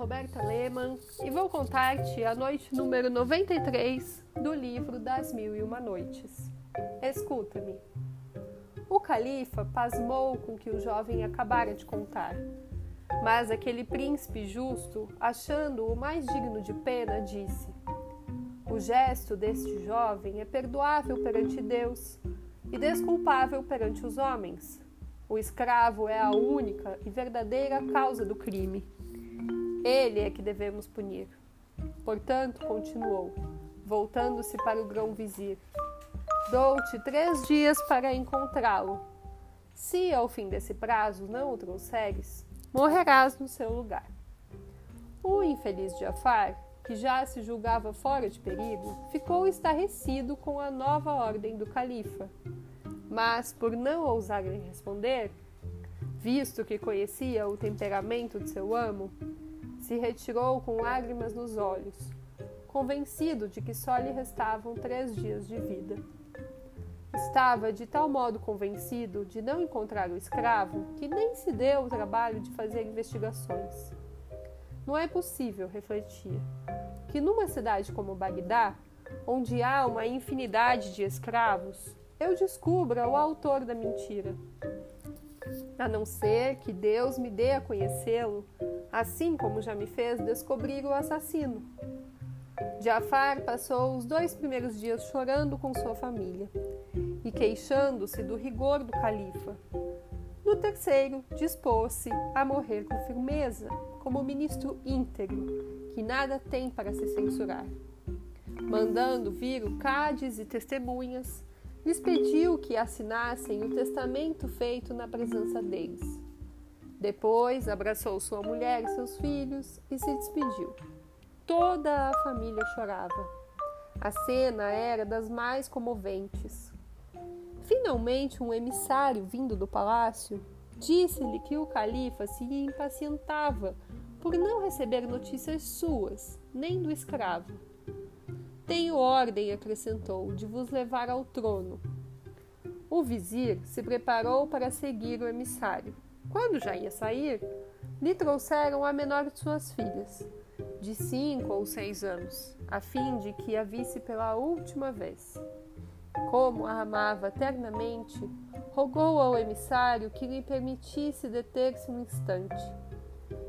Roberta Lehmann e vou contar-te a noite número 93 do livro Das Mil e Uma Noites. Escuta-me. O califa pasmou com o que o jovem acabara de contar, mas aquele príncipe justo, achando-o mais digno de pena, disse: O gesto deste jovem é perdoável perante Deus e desculpável perante os homens. O escravo é a única e verdadeira causa do crime. Ele é que devemos punir. Portanto, continuou, voltando-se para o grão-vizir: Dou-te três dias para encontrá-lo. Se ao fim desse prazo não o trouxeres, morrerás no seu lugar. O infeliz Jafar, que já se julgava fora de perigo, ficou estarrecido com a nova ordem do califa. Mas, por não ousar lhe responder, visto que conhecia o temperamento de seu amo, se retirou com lágrimas nos olhos, convencido de que só lhe restavam três dias de vida. Estava de tal modo convencido de não encontrar o escravo que nem se deu o trabalho de fazer investigações. Não é possível, refletia, que numa cidade como Bagdá, onde há uma infinidade de escravos, eu descubra o autor da mentira. A não ser que Deus me dê a conhecê-lo assim como já me fez descobrir o assassino. Jafar passou os dois primeiros dias chorando com sua família e queixando-se do rigor do califa. No terceiro, dispôs-se a morrer com firmeza, como ministro íntegro, que nada tem para se censurar. Mandando vir o cádiz e testemunhas, lhes pediu que assinassem o testamento feito na presença deles. Depois abraçou sua mulher e seus filhos e se despediu. Toda a família chorava. A cena era das mais comoventes. Finalmente, um emissário vindo do palácio disse-lhe que o califa se impacientava por não receber notícias suas, nem do escravo. Tenho ordem, acrescentou, de vos levar ao trono. O vizir se preparou para seguir o emissário. Quando já ia sair, lhe trouxeram a menor de suas filhas, de cinco ou seis anos, a fim de que a visse pela última vez. Como a amava ternamente, rogou ao emissário que lhe permitisse deter-se um instante.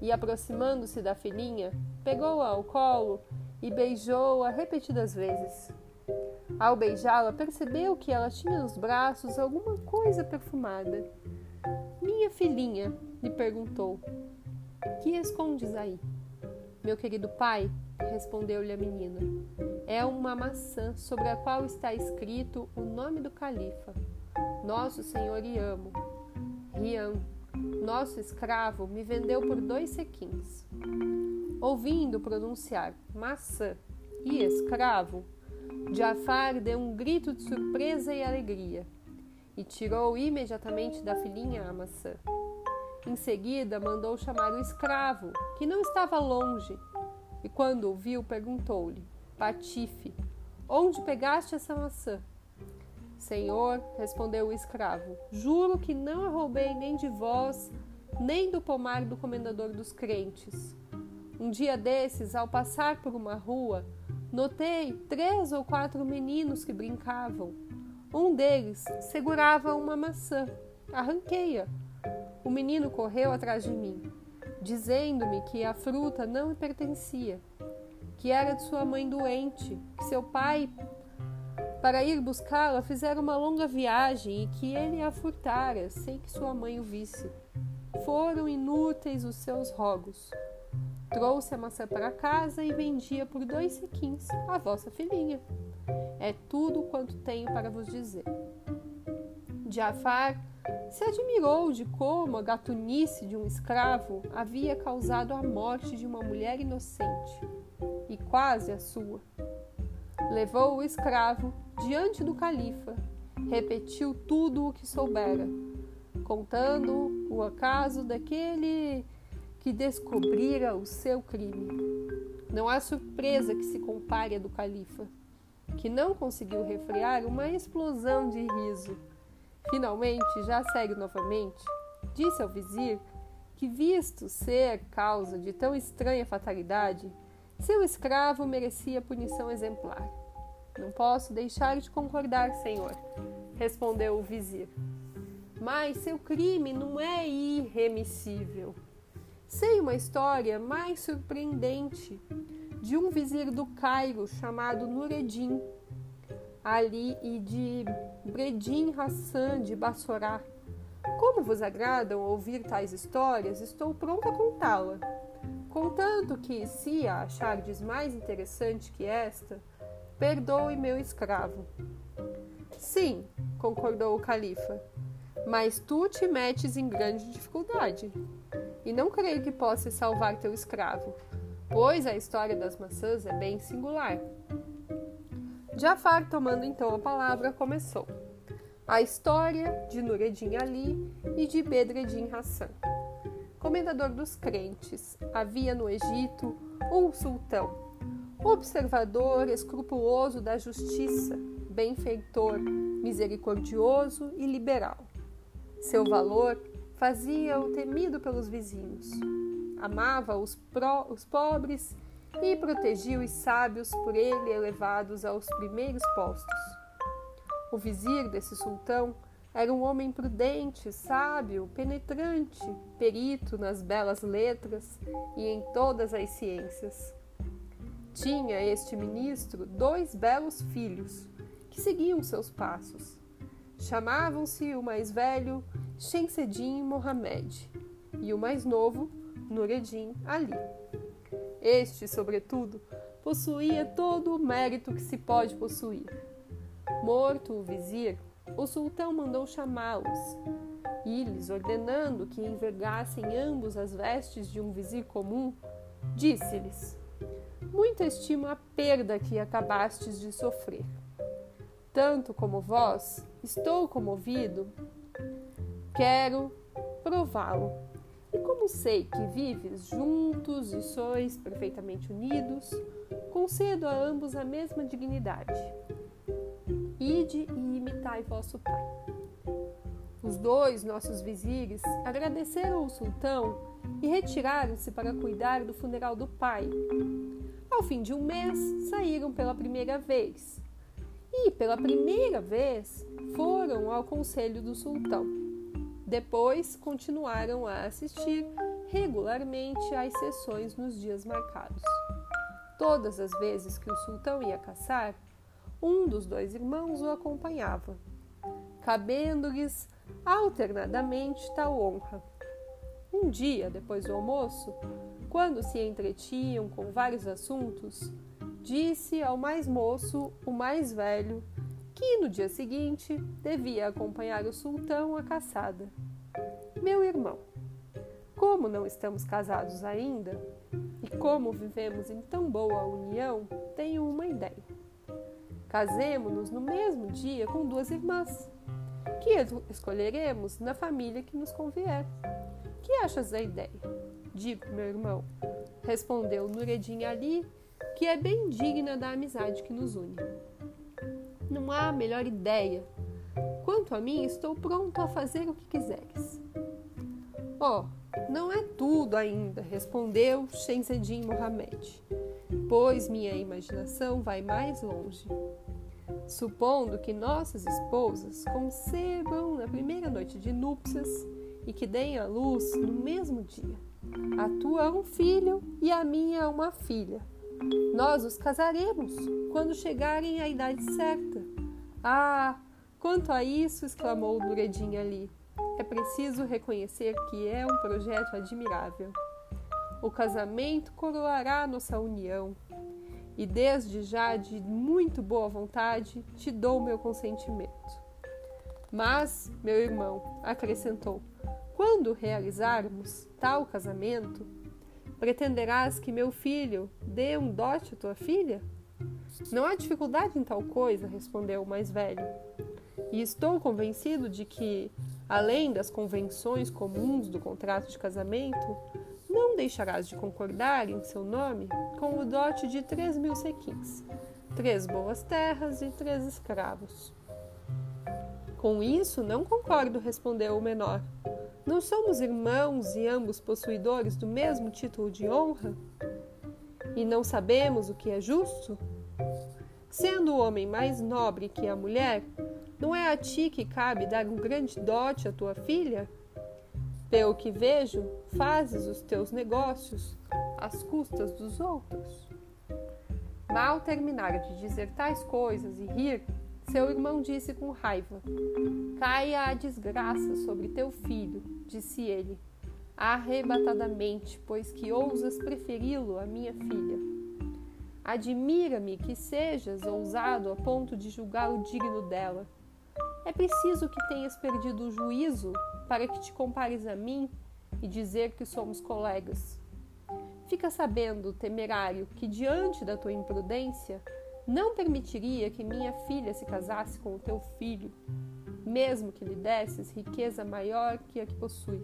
E, aproximando-se da filhinha, pegou-a ao colo e beijou-a repetidas vezes. Ao beijá-la, percebeu que ela tinha nos braços alguma coisa perfumada minha filhinha, lhe perguntou, que escondes aí? Meu querido pai, respondeu-lhe a menina, é uma maçã sobre a qual está escrito o nome do califa, nosso senhor Iamo. Riam, nosso escravo, me vendeu por dois sequins. Ouvindo pronunciar maçã e escravo, Jafar deu um grito de surpresa e alegria e tirou imediatamente da filhinha a maçã. Em seguida, mandou chamar o escravo, que não estava longe, e quando o viu, perguntou-lhe: Patife, onde pegaste essa maçã? Senhor, respondeu o escravo, juro que não a roubei nem de vós, nem do pomar do comendador dos crentes. Um dia desses, ao passar por uma rua, notei três ou quatro meninos que brincavam. Um deles segurava uma maçã. Arranquei-a. O menino correu atrás de mim, dizendo-me que a fruta não me pertencia, que era de sua mãe doente, que seu pai, para ir buscá-la, fizera uma longa viagem e que ele a furtara sem que sua mãe o visse. Foram inúteis os seus rogos. Trouxe a maçã para casa e vendia por dois sequins a vossa filhinha. É tudo quanto tenho para vos dizer. Jafar se admirou de como a gatunice de um escravo havia causado a morte de uma mulher inocente, e quase a sua. Levou o escravo diante do califa, repetiu tudo o que soubera, contando o acaso daquele que descobrira o seu crime. Não há surpresa que se compare a do califa que não conseguiu refrear uma explosão de riso. Finalmente, já sério novamente, disse ao vizir que, visto ser causa de tão estranha fatalidade, seu escravo merecia punição exemplar. Não posso deixar de concordar, senhor, respondeu o vizir. Mas seu crime não é irremissível. Sei uma história mais surpreendente de um vizir do Cairo chamado Nureddin Ali e de Bredin Hassan de Bassorá. Como vos agradam ouvir tais histórias, estou pronta a contá-la. Contanto que, se a achardes mais interessante que esta, perdoe meu escravo. Sim, concordou o califa, mas tu te metes em grande dificuldade. E não creio que possas salvar teu escravo, pois a história das maçãs é bem singular. Jafar, tomando então a palavra, começou. A história de Nureddin Ali e de Bedreddin Hassan. Comendador dos crentes, havia no Egito um sultão observador, escrupuloso da justiça, benfeitor, misericordioso e liberal. Seu valor fazia-o temido pelos vizinhos. Amava os, pró, os pobres e protegia os sábios por ele elevados aos primeiros postos. O vizir desse sultão era um homem prudente, sábio, penetrante, perito nas belas letras e em todas as ciências. Tinha este ministro dois belos filhos que seguiam seus passos. Chamavam-se o mais velho Shemseddin Mohamed e o mais novo Nureddin Ali. Este, sobretudo, possuía todo o mérito que se pode possuir. Morto o vizir, o sultão mandou chamá-los e, lhes ordenando que envergassem ambos as vestes de um vizir comum, disse-lhes: muito estimo a perda que acabastes de sofrer. Tanto como vós, estou comovido, quero prová-lo. Como sei que vives juntos e sois perfeitamente unidos, concedo a ambos a mesma dignidade. Ide e imitai vosso pai. Os dois nossos vizires agradeceram ao sultão e retiraram-se para cuidar do funeral do pai, ao fim de um mês, saíram pela primeira vez. E, pela primeira vez, foram ao conselho do sultão. Depois, continuaram a assistir regularmente às sessões nos dias marcados. Todas as vezes que o sultão ia caçar, um dos dois irmãos o acompanhava, cabendo-lhes alternadamente tal honra. Um dia, depois do almoço, quando se entretinham com vários assuntos, disse ao mais moço, o mais velho, que no dia seguinte devia acompanhar o sultão à caçada. Meu irmão, como não estamos casados ainda e como vivemos em tão boa união, tenho uma ideia. Casemo-nos no mesmo dia com duas irmãs, que escolheremos na família que nos convier. Que achas da ideia? Digo, meu irmão, respondeu Nureddin Ali, que é bem digna da amizade que nos une. Não há melhor ideia. Quanto a mim, estou pronto a fazer o que quiseres. Oh, não é tudo ainda, respondeu Shemseddin Mohamed, pois minha imaginação vai mais longe. Supondo que nossas esposas concebam na primeira noite de núpcias e que deem à luz no mesmo dia a tua um filho e a minha uma filha. Nós os casaremos quando chegarem à idade certa. Ah, quanto a isso, exclamou Nureddin ali, é preciso reconhecer que é um projeto admirável. O casamento coroará nossa união, e desde já, de muito boa vontade, te dou meu consentimento. Mas, meu irmão, acrescentou, quando realizarmos tal casamento, pretenderás que meu filho dê um dote à tua filha? Não há dificuldade em tal coisa, respondeu o mais velho. E estou convencido de que, além das convenções comuns do contrato de casamento, não deixarás de concordar em seu nome com o dote de três mil sequins, três boas terras e três escravos. Com isso não concordo, respondeu o menor. Não somos irmãos e ambos possuidores do mesmo título de honra? E não sabemos o que é justo? Sendo o homem mais nobre que a mulher, não é a ti que cabe dar um grande dote à tua filha? Pelo que vejo, fazes os teus negócios às custas dos outros. Mal terminara de dizer tais coisas e rir, seu irmão disse com raiva: Caia a desgraça sobre teu filho, disse ele, arrebatadamente, pois que ousas preferi-lo à minha filha. Admira-me que sejas ousado a ponto de julgá-lo digno dela. É preciso que tenhas perdido o juízo para que te compares a mim e dizer que somos colegas. Fica sabendo, temerário, que diante da tua imprudência não permitiria que minha filha se casasse com o teu filho, mesmo que lhe desses riqueza maior que a que possui.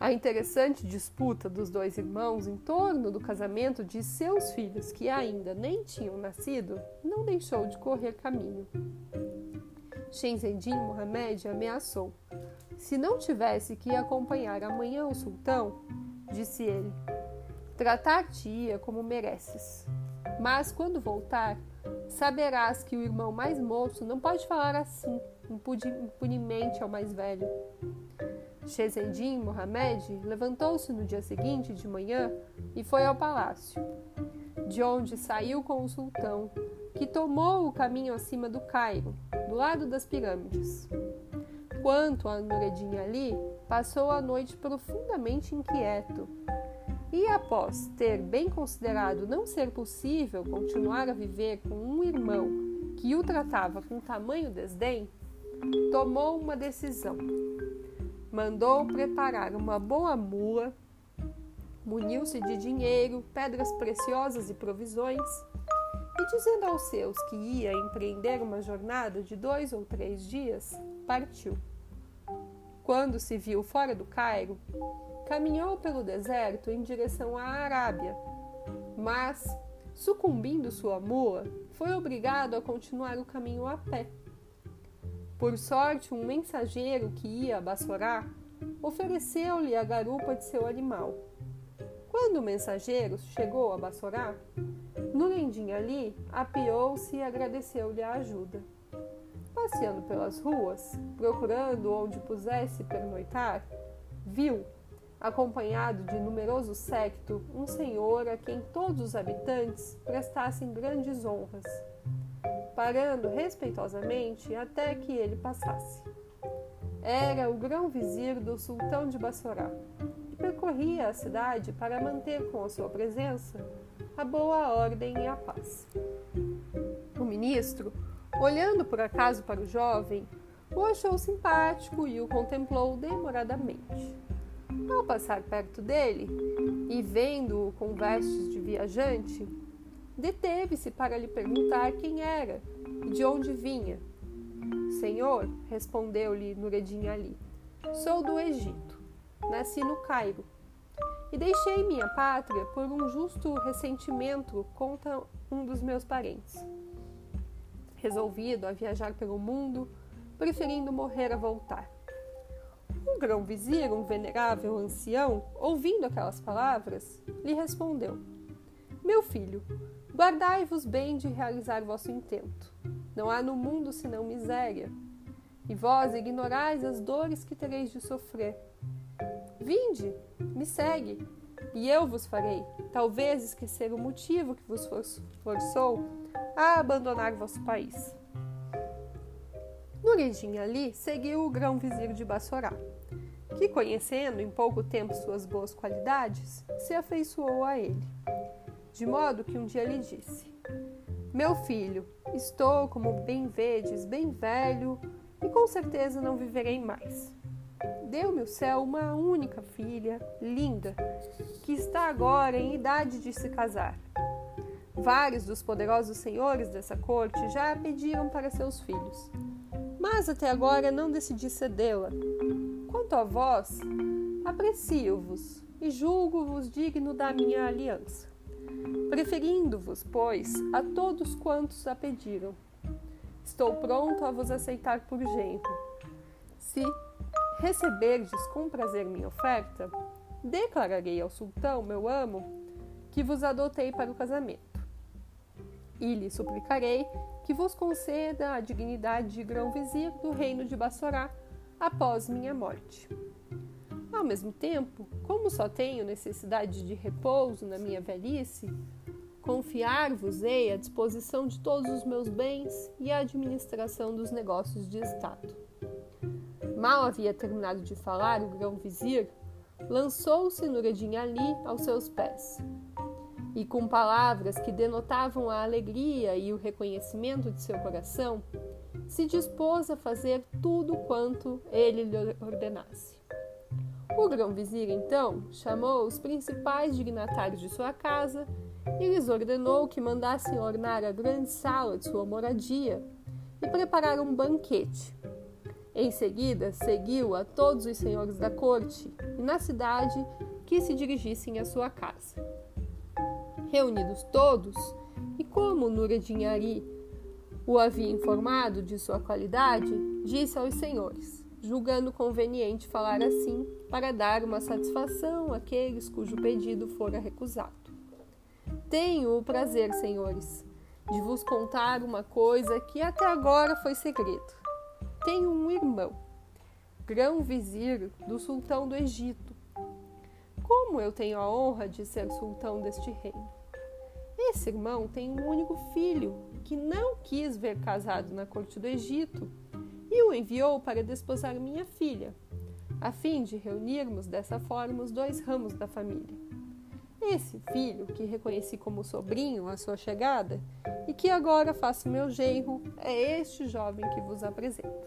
A interessante disputa dos dois irmãos em torno do casamento de seus filhos, que ainda nem tinham nascido, não deixou de correr caminho. Shenzendin Mohamed ameaçou. Se não tivesse que acompanhar amanhã o sultão, disse ele, tratar-te-ia como mereces. Mas quando voltar, saberás que o irmão mais moço não pode falar assim, impunemente ao mais velho. Shezendin Mohamed levantou-se no dia seguinte de manhã e foi ao palácio, de onde saiu com o sultão, que tomou o caminho acima do Cairo, do lado das pirâmides. Quanto a Nureddin Ali, passou a noite profundamente inquieto e após ter bem considerado não ser possível continuar a viver com um irmão que o tratava com tamanho desdém, tomou uma decisão. Mandou preparar uma boa mula, muniu-se de dinheiro, pedras preciosas e provisões, e dizendo aos seus que ia empreender uma jornada de dois ou três dias, partiu. Quando se viu fora do Cairo, caminhou pelo deserto em direção à Arábia, mas, sucumbindo sua mula, foi obrigado a continuar o caminho a pé. Por sorte, um mensageiro que ia a Bassorá ofereceu-lhe a garupa de seu animal. Quando o mensageiro chegou a Bassorá, Nurendin Ali apiou-se e agradeceu-lhe a ajuda. Passeando pelas ruas, procurando onde pusesse pernoitar, viu acompanhado de numeroso séquito, um senhor a quem todos os habitantes prestassem grandes honras, parando respeitosamente até que ele passasse. Era o grão-vizir do sultão de Bassorá, que percorria a cidade para manter com a sua presença a boa ordem e a paz. O ministro, olhando por acaso para o jovem, o achou simpático e o contemplou demoradamente. Ao passar perto dele e vendo-o com vestes de viajante, deteve-se para lhe perguntar quem era e de onde vinha. Senhor, respondeu-lhe Nureddin Ali, sou do Egito. Nasci no Cairo e deixei minha pátria por um justo ressentimento contra um dos meus parentes. Resolvido a viajar pelo mundo, preferindo morrer a voltar. O grão-vizir, um venerável ancião, ouvindo aquelas palavras, lhe respondeu: Meu filho, guardai-vos bem de realizar vosso intento. Não há no mundo senão miséria, e vós ignorais as dores que tereis de sofrer. Vinde, me segue, e eu vos farei, talvez esquecer o motivo que vos forçou a abandonar vosso país. Nureddin Ali seguiu o grão-vizir de Bassorá que, conhecendo em pouco tempo suas boas qualidades, se afeiçoou a ele. De modo que um dia lhe disse: Meu filho, estou, como bem vedes, bem velho e com certeza não viverei mais. Deu-me o céu uma única filha, linda, que está agora em idade de se casar. Vários dos poderosos senhores dessa corte já a pediram para seus filhos, mas até agora não decidi cedê-la, Quanto a vós, aprecio-vos e julgo-vos digno da minha aliança, preferindo-vos, pois, a todos quantos a pediram. Estou pronto a vos aceitar por genro, se receberdes com prazer minha oferta, declararei ao sultão, meu amo, que vos adotei para o casamento. E lhe suplicarei que vos conceda a dignidade de grão-vizir do reino de Bassorá após minha morte. Ao mesmo tempo, como só tenho necessidade de repouso na minha velhice, confiar-vos-ei a disposição de todos os meus bens e a administração dos negócios de Estado. Mal havia terminado de falar o grão-vizir, lançou-se Nureddin Ali aos seus pés. E com palavras que denotavam a alegria e o reconhecimento de seu coração, se dispôs a fazer tudo quanto ele lhe ordenasse. O grão-vizir, então, chamou os principais dignatários de sua casa e lhes ordenou que mandassem ornar a grande sala de sua moradia e preparar um banquete. Em seguida, seguiu a todos os senhores da corte e na cidade que se dirigissem à sua casa. Reunidos todos, e como Nureddin Ari o havia informado de sua qualidade, disse aos senhores: julgando conveniente falar assim para dar uma satisfação àqueles cujo pedido fora recusado. Tenho o prazer, senhores, de vos contar uma coisa que até agora foi segredo. Tenho um irmão, grão-vizir do sultão do Egito. Como eu tenho a honra de ser sultão deste reino? Esse irmão tem um único filho que não quis ver casado na corte do Egito e o enviou para desposar minha filha, a fim de reunirmos dessa forma os dois ramos da família. Esse filho, que reconheci como sobrinho à sua chegada e que agora faço meu genro, é este jovem que vos apresento.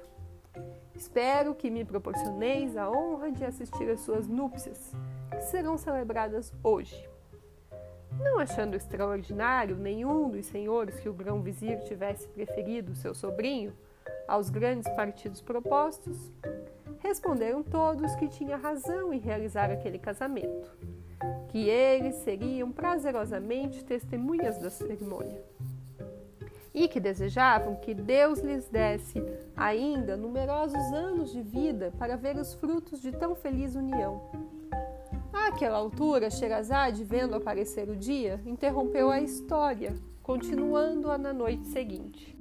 Espero que me proporcioneis a honra de assistir às suas núpcias, que serão celebradas hoje. Não achando extraordinário nenhum dos senhores que o grão-vizir tivesse preferido seu sobrinho, aos grandes partidos propostos, responderam todos que tinha razão em realizar aquele casamento, que eles seriam prazerosamente testemunhas da cerimônia e que desejavam que Deus lhes desse ainda numerosos anos de vida para ver os frutos de tão feliz união. Àquela altura, Sherazade, vendo aparecer o dia, interrompeu a história, continuando-a na noite seguinte.